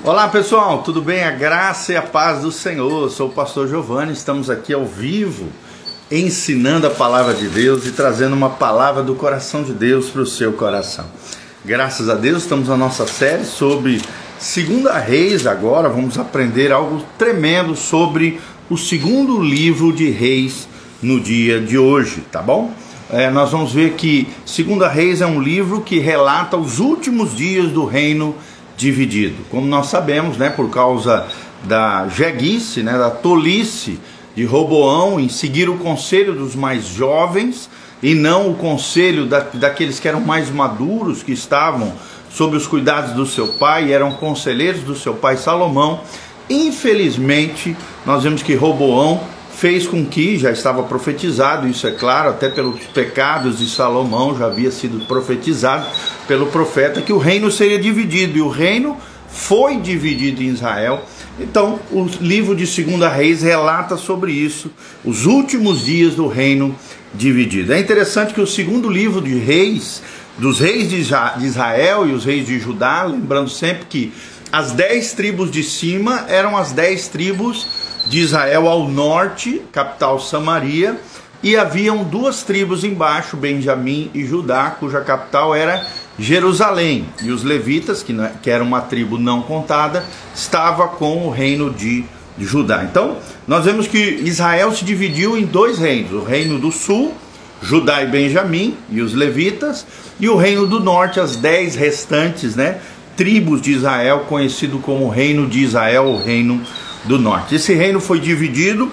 Olá pessoal, tudo bem? A graça e a paz do Senhor. Eu sou o pastor Giovanni, estamos aqui ao vivo ensinando a palavra de Deus e trazendo uma palavra do coração de Deus para o seu coração. Graças a Deus, estamos na nossa série sobre Segunda Reis agora, vamos aprender algo tremendo sobre o segundo livro de Reis no dia de hoje, tá bom? É, nós vamos ver que Segunda Reis é um livro que relata os últimos dias do reino dividido. Como nós sabemos, né, por causa da jeguice, né, da tolice de Roboão em seguir o conselho dos mais jovens e não o conselho da, daqueles que eram mais maduros, que estavam sob os cuidados do seu pai, eram conselheiros do seu pai Salomão. Infelizmente, nós vemos que Roboão fez com que, já estava profetizado, isso é claro, até pelos pecados de Salomão já havia sido profetizado pelo profeta, que o reino seria dividido, e o reino foi dividido em Israel. Então, o livro de Segunda Reis relata sobre isso, os últimos dias do reino dividido. É interessante que o segundo livro de Reis, dos reis de Israel e os reis de Judá, lembrando sempre que as dez tribos de cima eram as dez tribos de Israel ao norte, capital Samaria, e haviam duas tribos embaixo, Benjamim e Judá, cuja capital era Jerusalém. E os levitas, que, que era uma tribo não contada, estava com o reino de Judá. Então, nós vemos que Israel se dividiu em dois reinos: o reino do sul, Judá e Benjamim, e os levitas, e o reino do norte, as dez restantes, né? Tribos de Israel, conhecido como reino de Israel, o reino do norte. Esse reino foi dividido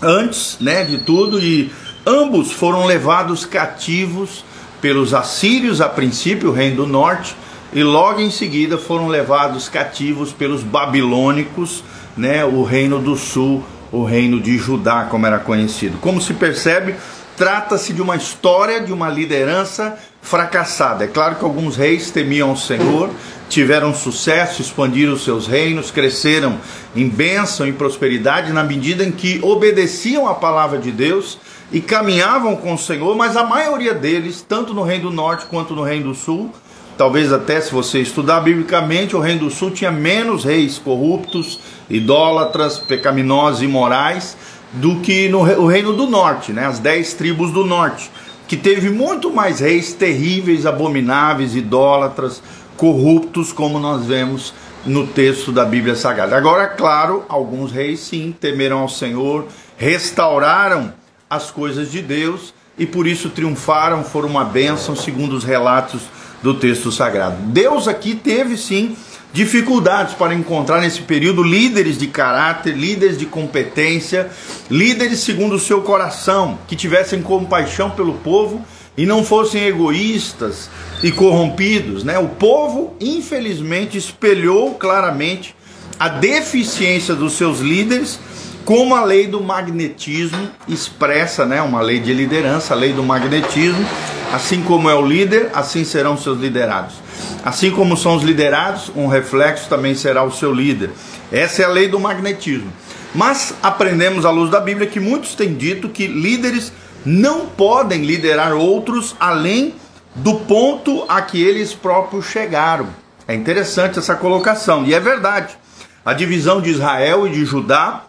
antes, né, de tudo e ambos foram levados cativos pelos assírios a princípio, o reino do norte, e logo em seguida foram levados cativos pelos babilônicos, né, o reino do sul, o reino de Judá, como era conhecido. Como se percebe, trata-se de uma história de uma liderança fracassada. É claro que alguns reis temiam o Senhor, tiveram sucesso, expandiram seus reinos, cresceram em bênção e prosperidade na medida em que obedeciam à palavra de Deus e caminhavam com o Senhor, mas a maioria deles, tanto no Reino do Norte quanto no Reino do Sul, talvez até se você estudar biblicamente, o Reino do Sul tinha menos reis corruptos, idólatras, pecaminosos e imorais do que no o Reino do Norte, né? as dez tribos do Norte, que teve muito mais reis terríveis, abomináveis, idólatras, corruptos, como nós vemos no texto da Bíblia Sagrada. Agora, claro, alguns reis sim temeram ao Senhor, restauraram as coisas de Deus e por isso triunfaram, foram uma bênção, segundo os relatos do texto sagrado. Deus aqui teve sim dificuldades para encontrar nesse período líderes de caráter, líderes de competência, líderes segundo o seu coração, que tivessem compaixão pelo povo e não fossem egoístas e corrompidos, né? O povo, infelizmente, espelhou claramente a deficiência dos seus líderes, como a lei do magnetismo expressa, né? Uma lei de liderança, a lei do magnetismo, assim como é o líder, assim serão seus liderados. Assim como são os liderados, um reflexo também será o seu líder. Essa é a lei do magnetismo. Mas aprendemos à luz da Bíblia que muitos têm dito que líderes não podem liderar outros além do ponto a que eles próprios chegaram. É interessante essa colocação, e é verdade. A divisão de Israel e de Judá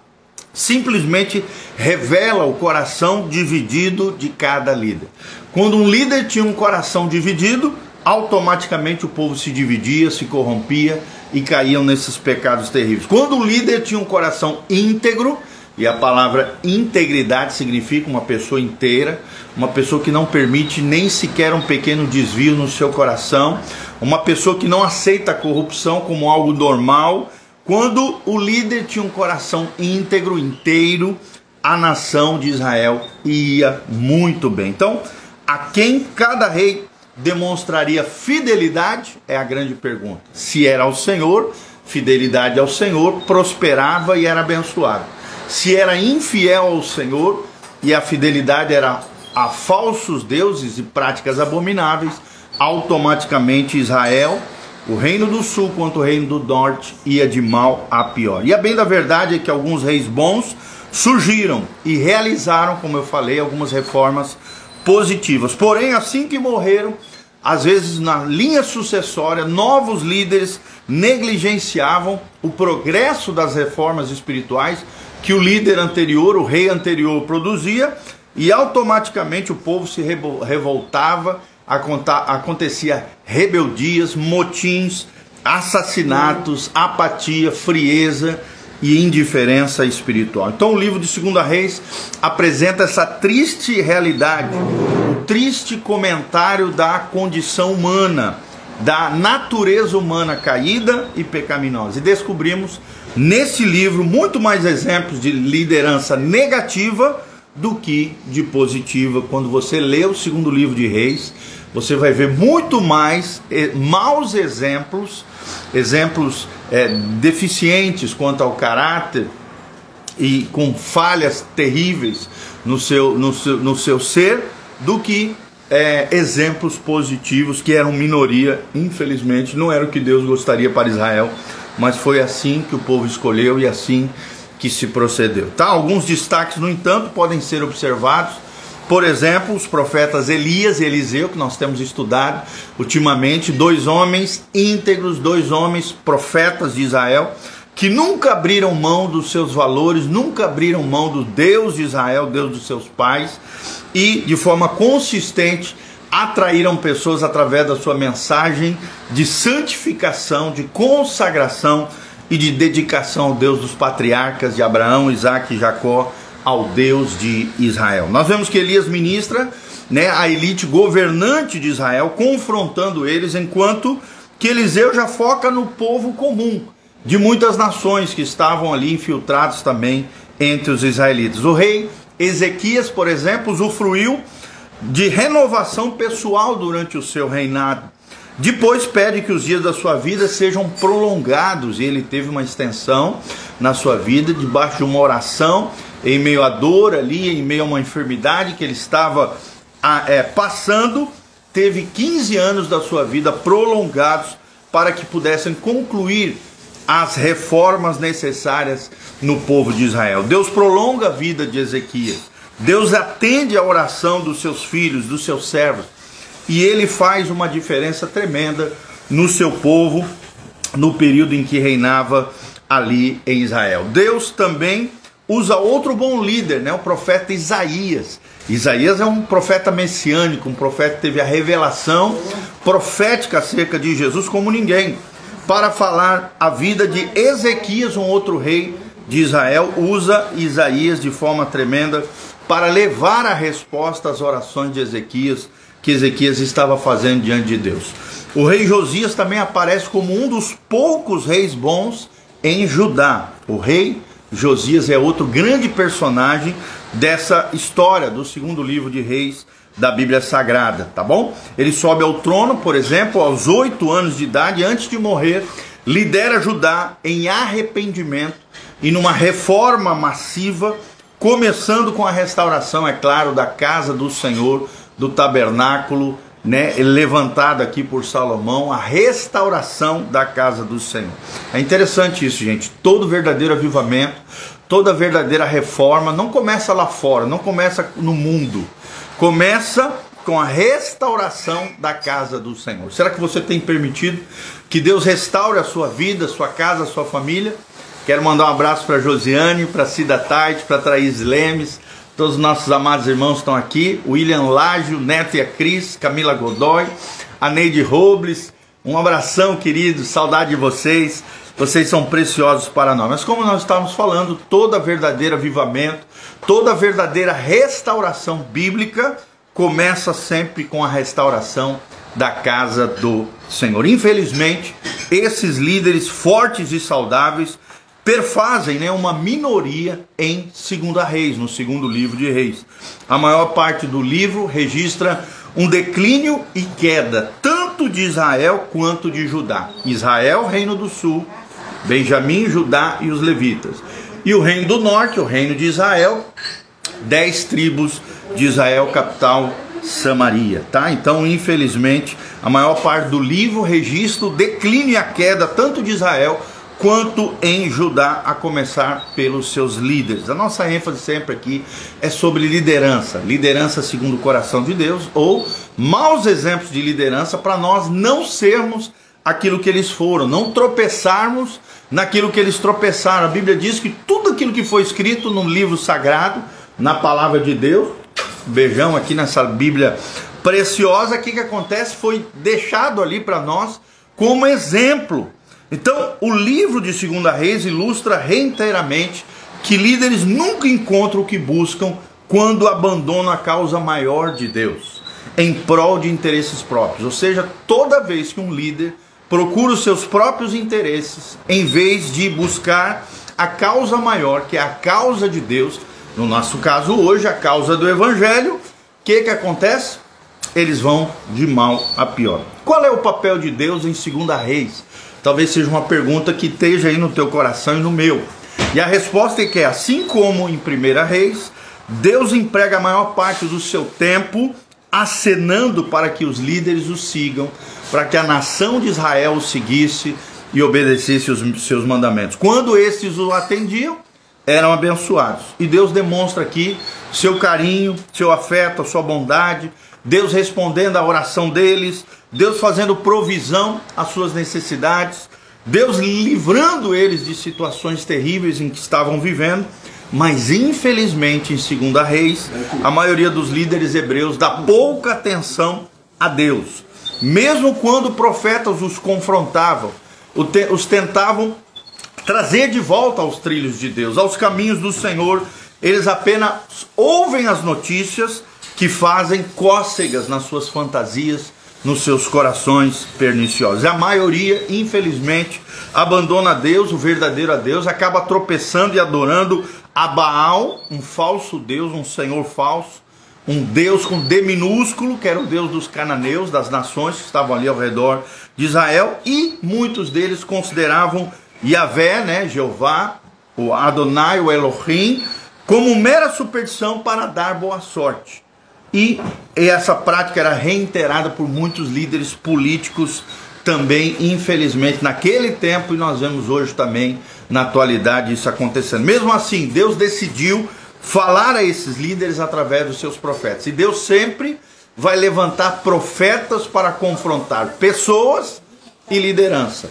simplesmente revela o coração dividido de cada líder. Quando um líder tinha um coração dividido, automaticamente o povo se dividia, se corrompia e caíam nesses pecados terríveis. Quando o líder tinha um coração íntegro, e a palavra integridade significa uma pessoa inteira, uma pessoa que não permite nem sequer um pequeno desvio no seu coração, uma pessoa que não aceita a corrupção como algo normal. Quando o líder tinha um coração íntegro, inteiro, a nação de Israel ia muito bem. Então, a quem cada rei demonstraria fidelidade é a grande pergunta. Se era ao Senhor, fidelidade ao Senhor, prosperava e era abençoado se era infiel ao Senhor e a fidelidade era a falsos deuses e práticas abomináveis, automaticamente Israel, o reino do sul quanto o reino do norte, ia de mal a pior. E a bem da verdade é que alguns reis bons surgiram e realizaram, como eu falei, algumas reformas positivas. Porém, assim que morreram, às vezes na linha sucessória, novos líderes negligenciavam o progresso das reformas espirituais que o líder anterior, o rei anterior, produzia, e automaticamente o povo se revoltava, acontecia rebeldias, motins, assassinatos, apatia, frieza e indiferença espiritual. Então o livro de Segunda Reis apresenta essa triste realidade, o triste comentário da condição humana, da natureza humana caída e pecaminosa. E descobrimos nesse livro muito mais exemplos de liderança negativa do que de positiva. Quando você lê o segundo livro de Reis, você vai ver muito mais eh, maus exemplos exemplos é, deficientes quanto ao caráter e com falhas terríveis no seu, no seu, no seu ser, do que é, exemplos positivos que eram minoria, infelizmente, não era o que Deus gostaria para Israel, mas foi assim que o povo escolheu e assim que se procedeu. Tá? Alguns destaques, no entanto, podem ser observados por exemplo, os profetas Elias e Eliseu, que nós temos estudado ultimamente, dois homens íntegros, dois homens profetas de Israel, que nunca abriram mão dos seus valores, nunca abriram mão do Deus de Israel, Deus dos seus pais, e de forma consistente atraíram pessoas através da sua mensagem de santificação, de consagração e de dedicação ao Deus dos patriarcas de Abraão, Isaac e Jacó ao Deus de Israel. Nós vemos que Elias ministra né, a elite governante de Israel, confrontando eles, enquanto que Eliseu já foca no povo comum de muitas nações que estavam ali infiltrados também entre os israelitas. O rei Ezequias, por exemplo, usufruiu de renovação pessoal durante o seu reinado. Depois pede que os dias da sua vida sejam prolongados, e ele teve uma extensão na sua vida, debaixo de uma oração em meio à dor ali, em meio a uma enfermidade que ele estava é, passando, teve 15 anos da sua vida prolongados para que pudessem concluir as reformas necessárias no povo de Israel. Deus prolonga a vida de Ezequias. Deus atende a oração dos seus filhos, dos seus servos, e ele faz uma diferença tremenda no seu povo no período em que reinava ali em Israel. Deus também usa outro bom líder, né? o profeta Isaías. Isaías é um profeta messiânico, um profeta que teve a revelação profética acerca de Jesus como ninguém. Para falar a vida de Ezequias, um outro rei de Israel, usa Isaías de forma tremenda para levar a resposta às orações de Ezequias que Ezequias estava fazendo diante de Deus. O rei Josias também aparece como um dos poucos reis bons em Judá. O rei Josias é outro grande personagem dessa história do segundo livro de Reis da Bíblia Sagrada, tá bom? Ele sobe ao trono, por exemplo, aos oito anos de idade, antes de morrer, lidera Judá em arrependimento e numa reforma massiva, começando com a restauração, é claro, da casa do Senhor, do tabernáculo, né, levantado aqui por Salomão, a restauração da casa do Senhor. É interessante isso, gente. Todo verdadeiro avivamento, toda verdadeira reforma não começa lá fora, não começa no mundo. Começa com a restauração da casa do Senhor. Será que você tem permitido que Deus restaure a sua vida, a sua casa, a sua família? Quero mandar um abraço para Josiane, para Cida Tite, para Thaís Lemes, Todos os nossos amados irmãos estão aqui. William Lágio, Neto e a Cris, Camila Godoy, a Neide Robles. Um abração, querido. Saudade de vocês. Vocês são preciosos para nós. Mas como nós estávamos falando, toda verdadeira avivamento, toda verdadeira restauração bíblica começa sempre com a restauração da casa do Senhor. Infelizmente, esses líderes fortes e saudáveis perfazem né, uma minoria em Segunda Reis, no segundo livro de Reis. A maior parte do livro registra um declínio e queda, tanto de Israel quanto de Judá. Israel, reino do sul, Benjamim, Judá e os levitas. E o reino do norte, o reino de Israel, dez tribos de Israel, capital Samaria, tá? Então, infelizmente, a maior parte do livro registra o declínio e a queda tanto de Israel quanto em Judá, a começar pelos seus líderes. A nossa ênfase sempre aqui é sobre liderança, liderança segundo o coração de Deus ou maus exemplos de liderança para nós não sermos aquilo que eles foram, não tropeçarmos naquilo que eles tropeçaram. A Bíblia diz que tudo aquilo que foi escrito no livro sagrado, na palavra de Deus, beijão aqui nessa Bíblia preciosa, o que, que acontece? Foi deixado ali para nós como exemplo. Então, o livro de Segunda Reis ilustra reiteradamente que líderes nunca encontram o que buscam quando abandonam a causa maior de Deus em prol de interesses próprios. Ou seja, toda vez que um líder procura os seus próprios interesses em vez de buscar a causa maior, que é a causa de Deus, no nosso caso hoje, a causa do evangelho, o que que acontece? Eles vão de mal a pior. Qual é o papel de Deus em Segunda Reis? Talvez seja uma pergunta que esteja aí no teu coração e no meu. E a resposta é que assim como em Primeira Reis, Deus emprega a maior parte do seu tempo acenando para que os líderes o sigam, para que a nação de Israel o seguisse e obedecesse os seus mandamentos. Quando estes o atendiam, eram abençoados. E Deus demonstra aqui seu carinho, seu afeto, sua bondade, Deus respondendo à oração deles, Deus fazendo provisão às suas necessidades, Deus livrando eles de situações terríveis em que estavam vivendo. Mas infelizmente, em Segunda Reis, a maioria dos líderes hebreus dá pouca atenção a Deus. Mesmo quando profetas os confrontavam, os tentavam trazer de volta aos trilhos de Deus, aos caminhos do Senhor, eles apenas ouvem as notícias que fazem cócegas nas suas fantasias, nos seus corações perniciosos. A maioria, infelizmente, abandona Deus, o verdadeiro a Deus, acaba tropeçando e adorando a Baal, um falso Deus, um Senhor falso, um Deus com D minúsculo, que era o Deus dos cananeus, das nações que estavam ali ao redor de Israel, e muitos deles consideravam Yahvé, né, Jeová, o Adonai, o Elohim, como mera superstição para dar boa sorte. E essa prática era reiterada por muitos líderes políticos também, infelizmente, naquele tempo, e nós vemos hoje também, na atualidade, isso acontecendo. Mesmo assim, Deus decidiu falar a esses líderes através dos seus profetas. E Deus sempre vai levantar profetas para confrontar pessoas e liderança.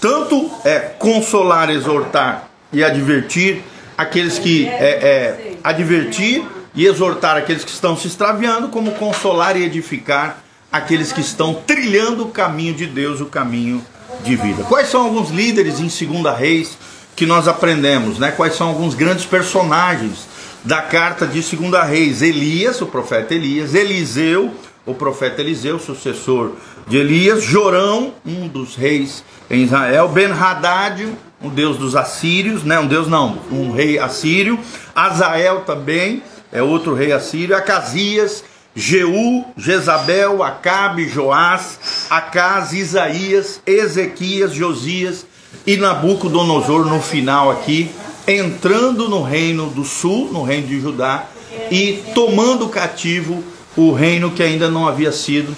Tanto é consolar, exortar e advertir aqueles que é, é advertir e exortar aqueles que estão se extraviando, como consolar e edificar aqueles que estão trilhando o caminho de Deus, o caminho de vida. Quais são alguns líderes em Segunda Reis que nós aprendemos, né? Quais são alguns grandes personagens da carta de Segunda Reis? Elias, o profeta Elias, Eliseu, o profeta Eliseu, sucessor de Elias, Jorão, um dos reis em Israel, Ben-Hadad, um deus dos assírios, né? Um deus não, um rei assírio, Azael também, é outro rei assírio, Acasias, Jeú, Jezabel, Acabe, Joás, Acas, Isaías, Ezequias, Josias e Nabucodonosor no final aqui, entrando no reino do sul, no reino de Judá, e tomando cativo o reino que ainda não havia sido.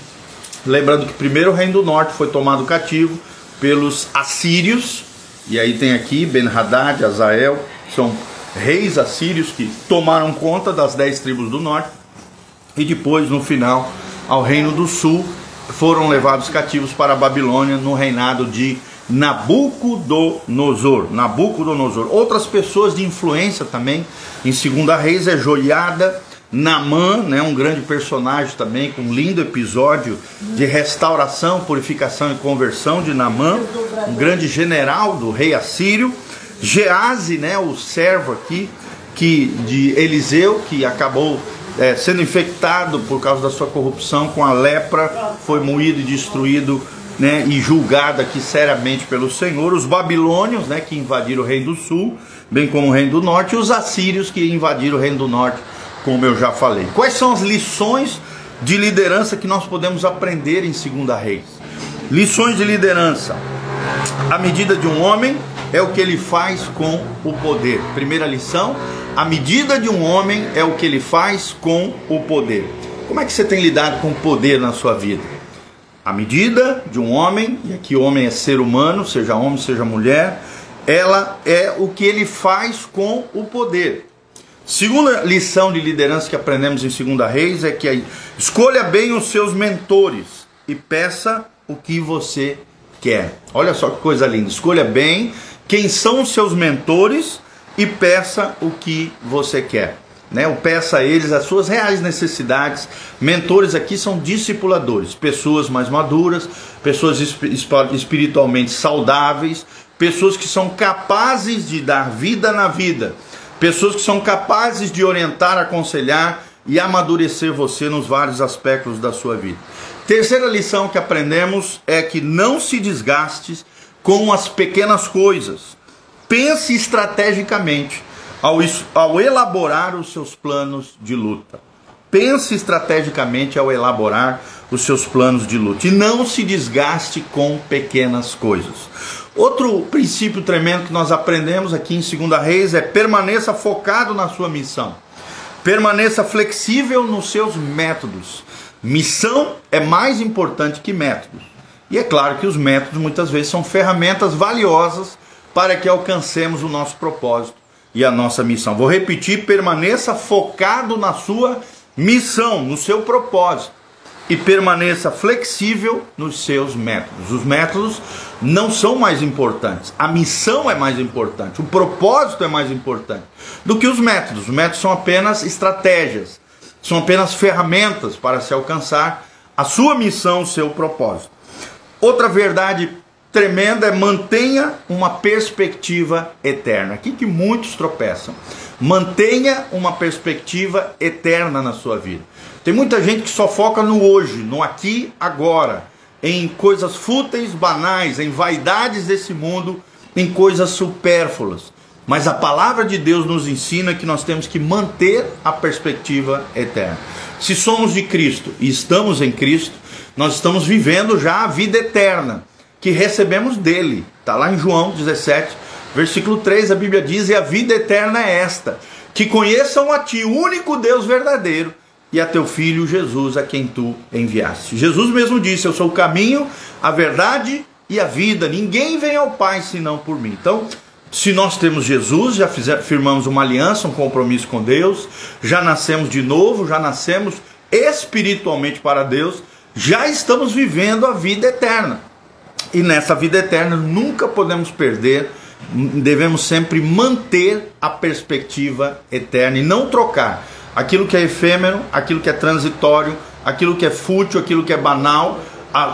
Lembrando que primeiro o reino do norte foi tomado cativo pelos assírios, e aí tem aqui Ben-Hadad, Azael, são reis assírios que tomaram conta das dez tribos do norte e depois, no final, ao reino do sul, foram levados cativos para a Babilônia no reinado de Nabucodonosor. Nabucodonosor. Outras pessoas de influência também em Segunda Reis é Joiada, Namã, né, um grande personagem também, com um lindo episódio de restauração, purificação e conversão de Namã, um grande general do rei assírio. Gease, né, o servo aqui que de Eliseu, que acabou é, sendo infectado por causa da sua corrupção com a lepra, foi moído e destruído né, e julgado aqui seriamente pelo Senhor. Os babilônios, né, que invadiram o reino do sul, bem como o reino do norte, e os assírios que invadiram o reino do norte, como eu já falei. Quais são as lições de liderança que nós podemos aprender em Segunda Reis? Lições de liderança. A medida de um homem é o que ele faz com o poder. Primeira lição: a medida de um homem é o que ele faz com o poder. Como é que você tem lidado com o poder na sua vida? A medida de um homem, e aqui homem é ser humano, seja homem, seja mulher, ela é o que ele faz com o poder. Segunda lição de liderança que aprendemos em Segunda Reis é que escolha bem os seus mentores e peça o que você quer. Olha só que coisa linda. Escolha bem quem são os seus mentores e peça o que você quer. Né? Ou peça a eles as suas reais necessidades. Mentores aqui são discipuladores, pessoas mais maduras, pessoas espiritualmente saudáveis, pessoas que são capazes de dar vida na vida Pessoas que são capazes de orientar, aconselhar e amadurecer você nos vários aspectos da sua vida. Terceira lição que aprendemos é que não se desgaste com as pequenas coisas. Pense estrategicamente ao, ao elaborar os seus planos de luta. Pense estrategicamente ao elaborar os seus planos de luta e não se desgaste com pequenas coisas. Outro princípio tremendo que nós aprendemos aqui em 2 Reis é permaneça focado na sua missão. Permaneça flexível nos seus métodos. Missão é mais importante que métodos. E é claro que os métodos muitas vezes são ferramentas valiosas para que alcancemos o nosso propósito e a nossa missão. Vou repetir: permaneça focado na sua missão, no seu propósito e permaneça flexível nos seus métodos. Os métodos não são mais importantes, a missão é mais importante, o propósito é mais importante do que os métodos. Os métodos são apenas estratégias, são apenas ferramentas para se alcançar a sua missão, o seu propósito. Outra verdade tremenda é mantenha uma perspectiva eterna. Aqui que muitos tropeçam. Mantenha uma perspectiva eterna na sua vida. Tem muita gente que só foca no hoje, no aqui, agora, em coisas fúteis, banais, em vaidades desse mundo, em coisas supérfluas. Mas a palavra de Deus nos ensina que nós temos que manter a perspectiva eterna. Se somos de Cristo e estamos em Cristo, nós estamos vivendo já a vida eterna que recebemos dele. Está lá em João 17, versículo 3, a Bíblia diz: E a vida eterna é esta, que conheçam a Ti, o único Deus verdadeiro e a teu filho Jesus, a quem tu enviaste. Jesus mesmo disse: Eu sou o caminho, a verdade e a vida. Ninguém vem ao Pai senão por mim. Então, se nós temos Jesus, já firmamos uma aliança, um compromisso com Deus, já nascemos de novo, já nascemos espiritualmente para Deus, já estamos vivendo a vida eterna. E nessa vida eterna nunca podemos perder, devemos sempre manter a perspectiva eterna e não trocar aquilo que é efêmero, aquilo que é transitório, aquilo que é fútil, aquilo que é banal,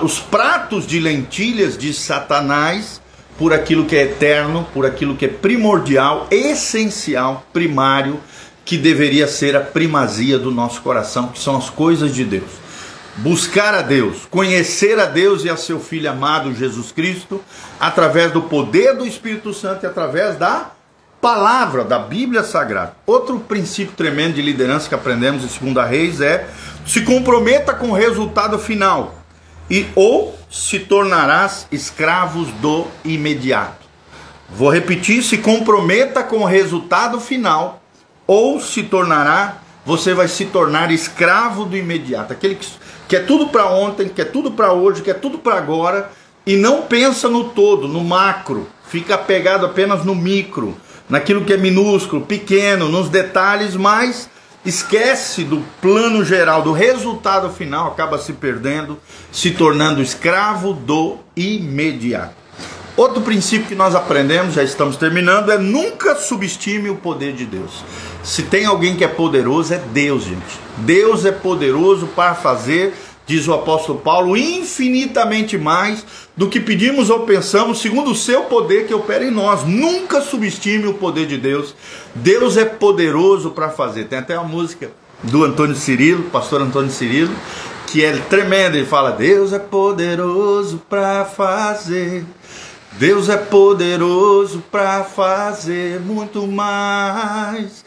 os pratos de lentilhas de Satanás por aquilo que é eterno, por aquilo que é primordial, essencial, primário, que deveria ser a primazia do nosso coração, que são as coisas de Deus. Buscar a Deus, conhecer a Deus e a seu Filho amado Jesus Cristo, através do poder do Espírito Santo e através da palavra da Bíblia Sagrada. Outro princípio tremendo de liderança que aprendemos em 2 Reis é se comprometa com o resultado final e ou se tornarás escravos do imediato. Vou repetir, se comprometa com o resultado final ou se tornará, você vai se tornar escravo do imediato, aquele que quer tudo para ontem, quer tudo para hoje, quer tudo para agora e não pensa no todo, no macro, fica apegado apenas no micro naquilo que é minúsculo, pequeno, nos detalhes, mas esquece do plano geral, do resultado final, acaba se perdendo, se tornando escravo do imediato. Outro princípio que nós aprendemos, já estamos terminando, é nunca subestime o poder de Deus. Se tem alguém que é poderoso, é Deus, gente. Deus é poderoso para fazer diz o apóstolo Paulo, infinitamente mais do que pedimos ou pensamos, segundo o seu poder que opera em nós. Nunca subestime o poder de Deus. Deus é poderoso para fazer. Tem até uma música do Antônio Cirilo, pastor Antônio Cirilo, que é tremenda. Ele fala: Deus é poderoso para fazer. Deus é poderoso para fazer muito mais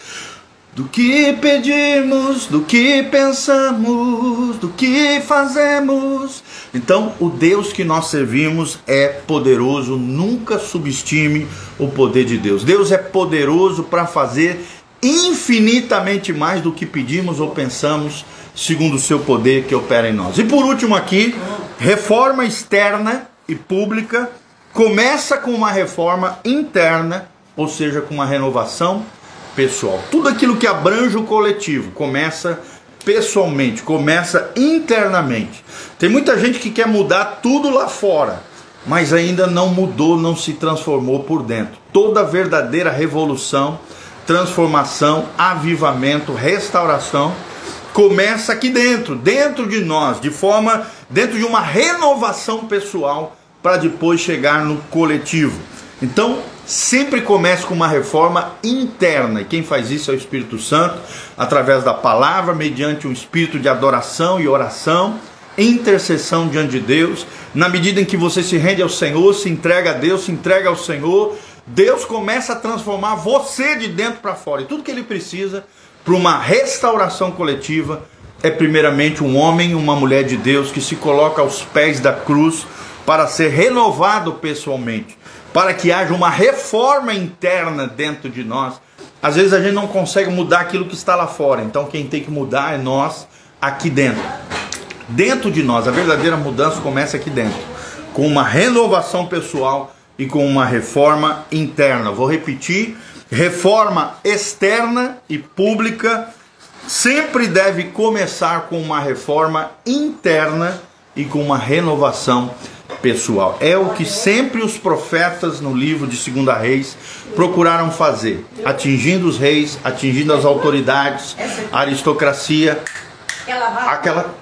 do que pedimos, do que pensamos, do que fazemos. Então, o Deus que nós servimos é poderoso, nunca subestime o poder de Deus. Deus é poderoso para fazer infinitamente mais do que pedimos ou pensamos, segundo o seu poder que opera em nós. E por último aqui, reforma externa e pública começa com uma reforma interna, ou seja, com uma renovação pessoal. Tudo aquilo que abrange o coletivo começa pessoalmente, começa internamente. Tem muita gente que quer mudar tudo lá fora, mas ainda não mudou, não se transformou por dentro. Toda verdadeira revolução, transformação, avivamento, restauração começa aqui dentro, dentro de nós, de forma dentro de uma renovação pessoal para depois chegar no coletivo. Então, sempre começa com uma reforma interna, e quem faz isso é o Espírito Santo, através da palavra, mediante um espírito de adoração e oração, intercessão diante de Deus. Na medida em que você se rende ao Senhor, se entrega a Deus, se entrega ao Senhor, Deus começa a transformar você de dentro para fora. E tudo que ele precisa para uma restauração coletiva é primeiramente um homem, uma mulher de Deus que se coloca aos pés da cruz para ser renovado pessoalmente, para que haja uma reforma interna dentro de nós. Às vezes a gente não consegue mudar aquilo que está lá fora, então quem tem que mudar é nós aqui dentro. Dentro de nós, a verdadeira mudança começa aqui dentro, com uma renovação pessoal e com uma reforma interna. Vou repetir: reforma externa e pública sempre deve começar com uma reforma interna e com uma renovação pessoal. É o que sempre os profetas no livro de Segunda Reis procuraram fazer, atingindo os reis, atingindo as autoridades, a aristocracia, aquela,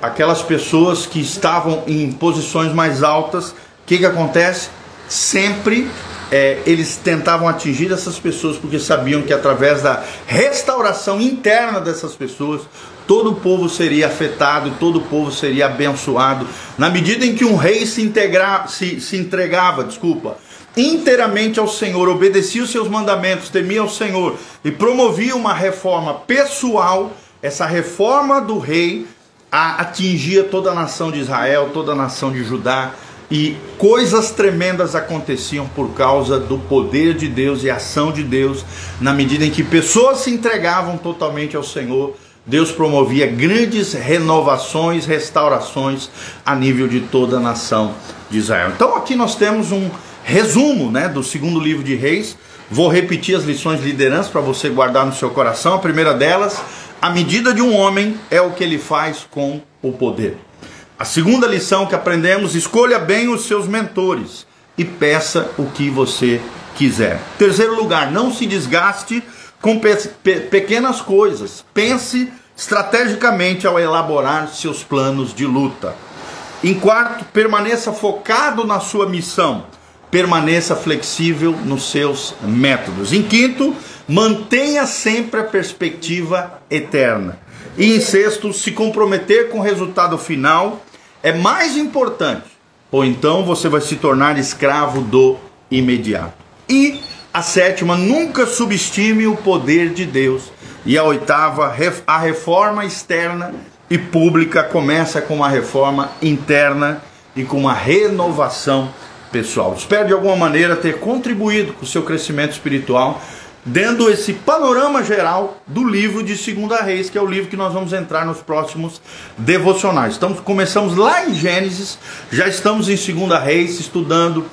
aquelas pessoas que estavam em posições mais altas. O que, que acontece? Sempre é, eles tentavam atingir essas pessoas porque sabiam que através da restauração interna dessas pessoas, todo o povo seria afetado, todo o povo seria abençoado. Na medida em que um rei se, integra, se, se entregava, desculpa, inteiramente ao Senhor, obedecia os seus mandamentos, temia ao Senhor e promovia uma reforma pessoal, essa reforma do rei atingia toda a nação de Israel, toda a nação de Judá e coisas tremendas aconteciam por causa do poder de Deus e ação de Deus, na medida em que pessoas se entregavam totalmente ao Senhor. Deus promovia grandes renovações, restaurações a nível de toda a nação de Israel. Então aqui nós temos um resumo, né, do segundo livro de Reis. Vou repetir as lições de liderança para você guardar no seu coração. A primeira delas, a medida de um homem é o que ele faz com o poder. A segunda lição que aprendemos: escolha bem os seus mentores e peça o que você quiser. Terceiro lugar, não se desgaste com pe pe pequenas coisas. Pense estrategicamente ao elaborar seus planos de luta. Em quarto, permaneça focado na sua missão. Permaneça flexível nos seus métodos. Em quinto, mantenha sempre a perspectiva eterna. E em sexto, se comprometer com o resultado final é mais importante, ou então você vai se tornar escravo do imediato. E a sétima, nunca subestime o poder de Deus. E a oitava, a reforma externa e pública começa com uma reforma interna e com uma renovação pessoal. Espero de alguma maneira ter contribuído com o seu crescimento espiritual dando esse panorama geral do livro de Segunda Reis, que é o livro que nós vamos entrar nos próximos devocionais. Estamos, começamos lá em Gênesis, já estamos em Segunda Reis, estudando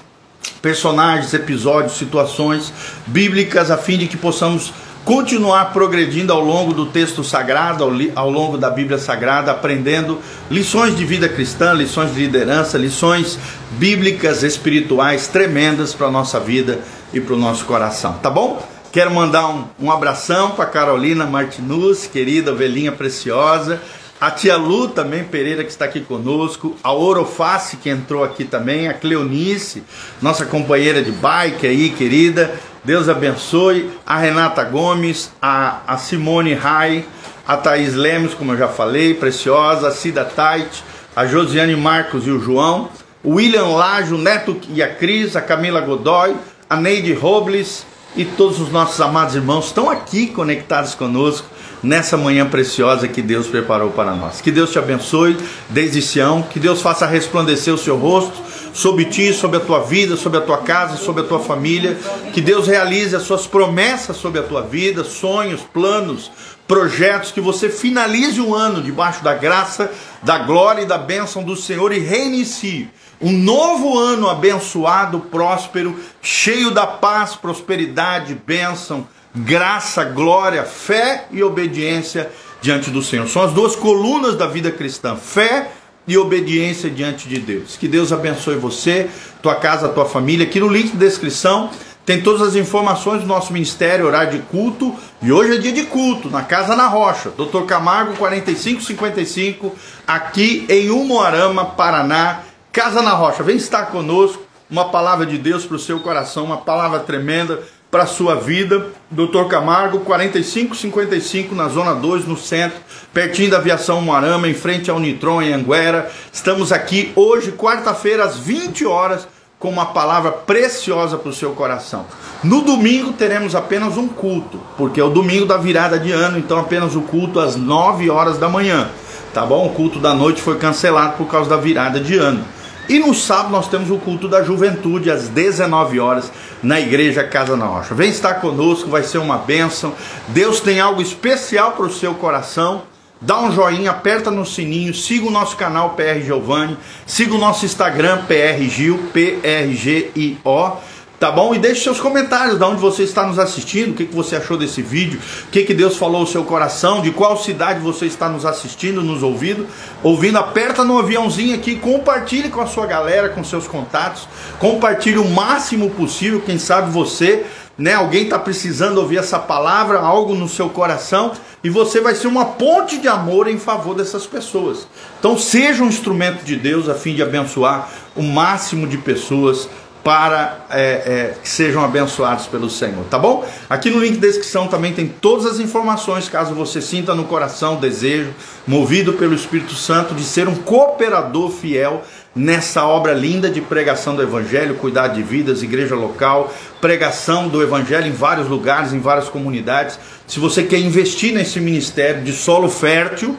personagens, episódios, situações bíblicas, a fim de que possamos continuar progredindo ao longo do texto sagrado, ao, ao, longo da Bíblia Sagrada, aprendendo lições de vida cristã, lições de liderança, lições bíblicas, espirituais tremendas para a nossa vida e para o nosso coração, tá bom? Quero mandar um, um abração para Carolina Martinuz, querida ovelhinha preciosa. A tia Lu também, Pereira, que está aqui conosco. A Oroface, que entrou aqui também. A Cleonice, nossa companheira de bike aí, querida. Deus abençoe. A Renata Gomes, a, a Simone Rai, a Thaís Lemos, como eu já falei, preciosa. A Cida Tait, a Josiane Marcos e o João. O William Lajo, o Neto e a Cris, a Camila Godoy, a Neide Robles, e todos os nossos amados irmãos estão aqui conectados conosco nessa manhã preciosa que Deus preparou para nós. Que Deus te abençoe desde Sião, que Deus faça resplandecer o seu rosto sobre ti, sobre a tua vida, sobre a tua casa, sobre a tua família. Que Deus realize as suas promessas sobre a tua vida, sonhos, planos, projetos, que você finalize o ano debaixo da graça, da glória e da bênção do Senhor e reinicie Um novo ano abençoado, próspero, cheio da paz, prosperidade, bênção, graça, glória, fé e obediência diante do Senhor. São as duas colunas da vida cristã: fé e obediência diante de Deus. Que Deus abençoe você, tua casa, tua família. Aqui no link de descrição tem todas as informações do nosso ministério, horário de culto. E hoje é dia de culto, na Casa na Rocha, Dr. Camargo 4555, aqui em Umuarama, Paraná. Casa na Rocha, vem estar conosco. Uma palavra de Deus para o seu coração, uma palavra tremenda para sua vida. Dr. Camargo, 4555 na Zona 2, no centro, pertinho da Aviação Moarama, em frente ao Nitron, em Anguera. Estamos aqui hoje, quarta-feira, às 20 horas, com uma palavra preciosa para o seu coração. No domingo teremos apenas um culto, porque é o domingo da virada de ano, então apenas o culto às 9 horas da manhã. Tá bom? O culto da noite foi cancelado por causa da virada de ano. E no sábado nós temos o culto da juventude às 19 horas na igreja Casa na Rocha. Vem estar conosco, vai ser uma bênção. Deus tem algo especial para o seu coração. Dá um joinha, aperta no sininho, siga o nosso canal PR Giovanni, siga o nosso Instagram PR Gil, P R G I O. Tá bom? E deixe seus comentários de onde você está nos assistindo, o que, que você achou desse vídeo, o que, que Deus falou ao seu coração, de qual cidade você está nos assistindo, nos ouvindo. Ouvindo, aperta no aviãozinho aqui, compartilhe com a sua galera, com seus contatos, compartilhe o máximo possível, quem sabe você, né? Alguém está precisando ouvir essa palavra, algo no seu coração, e você vai ser uma ponte de amor em favor dessas pessoas. Então seja um instrumento de Deus a fim de abençoar o máximo de pessoas para é, é, que sejam abençoados pelo Senhor, tá bom? Aqui no link da descrição também tem todas as informações, caso você sinta no coração o desejo, movido pelo Espírito Santo, de ser um cooperador fiel nessa obra linda de pregação do Evangelho, cuidar de vidas, igreja local, pregação do Evangelho em vários lugares, em várias comunidades. Se você quer investir nesse ministério de solo fértil,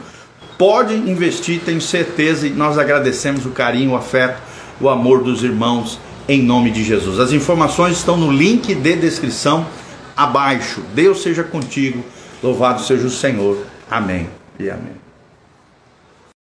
pode investir, tenho certeza, e nós agradecemos o carinho, o afeto, o amor dos irmãos em nome de Jesus. As informações estão no link de descrição abaixo. Deus seja contigo, louvado seja o Senhor. Amém e amém.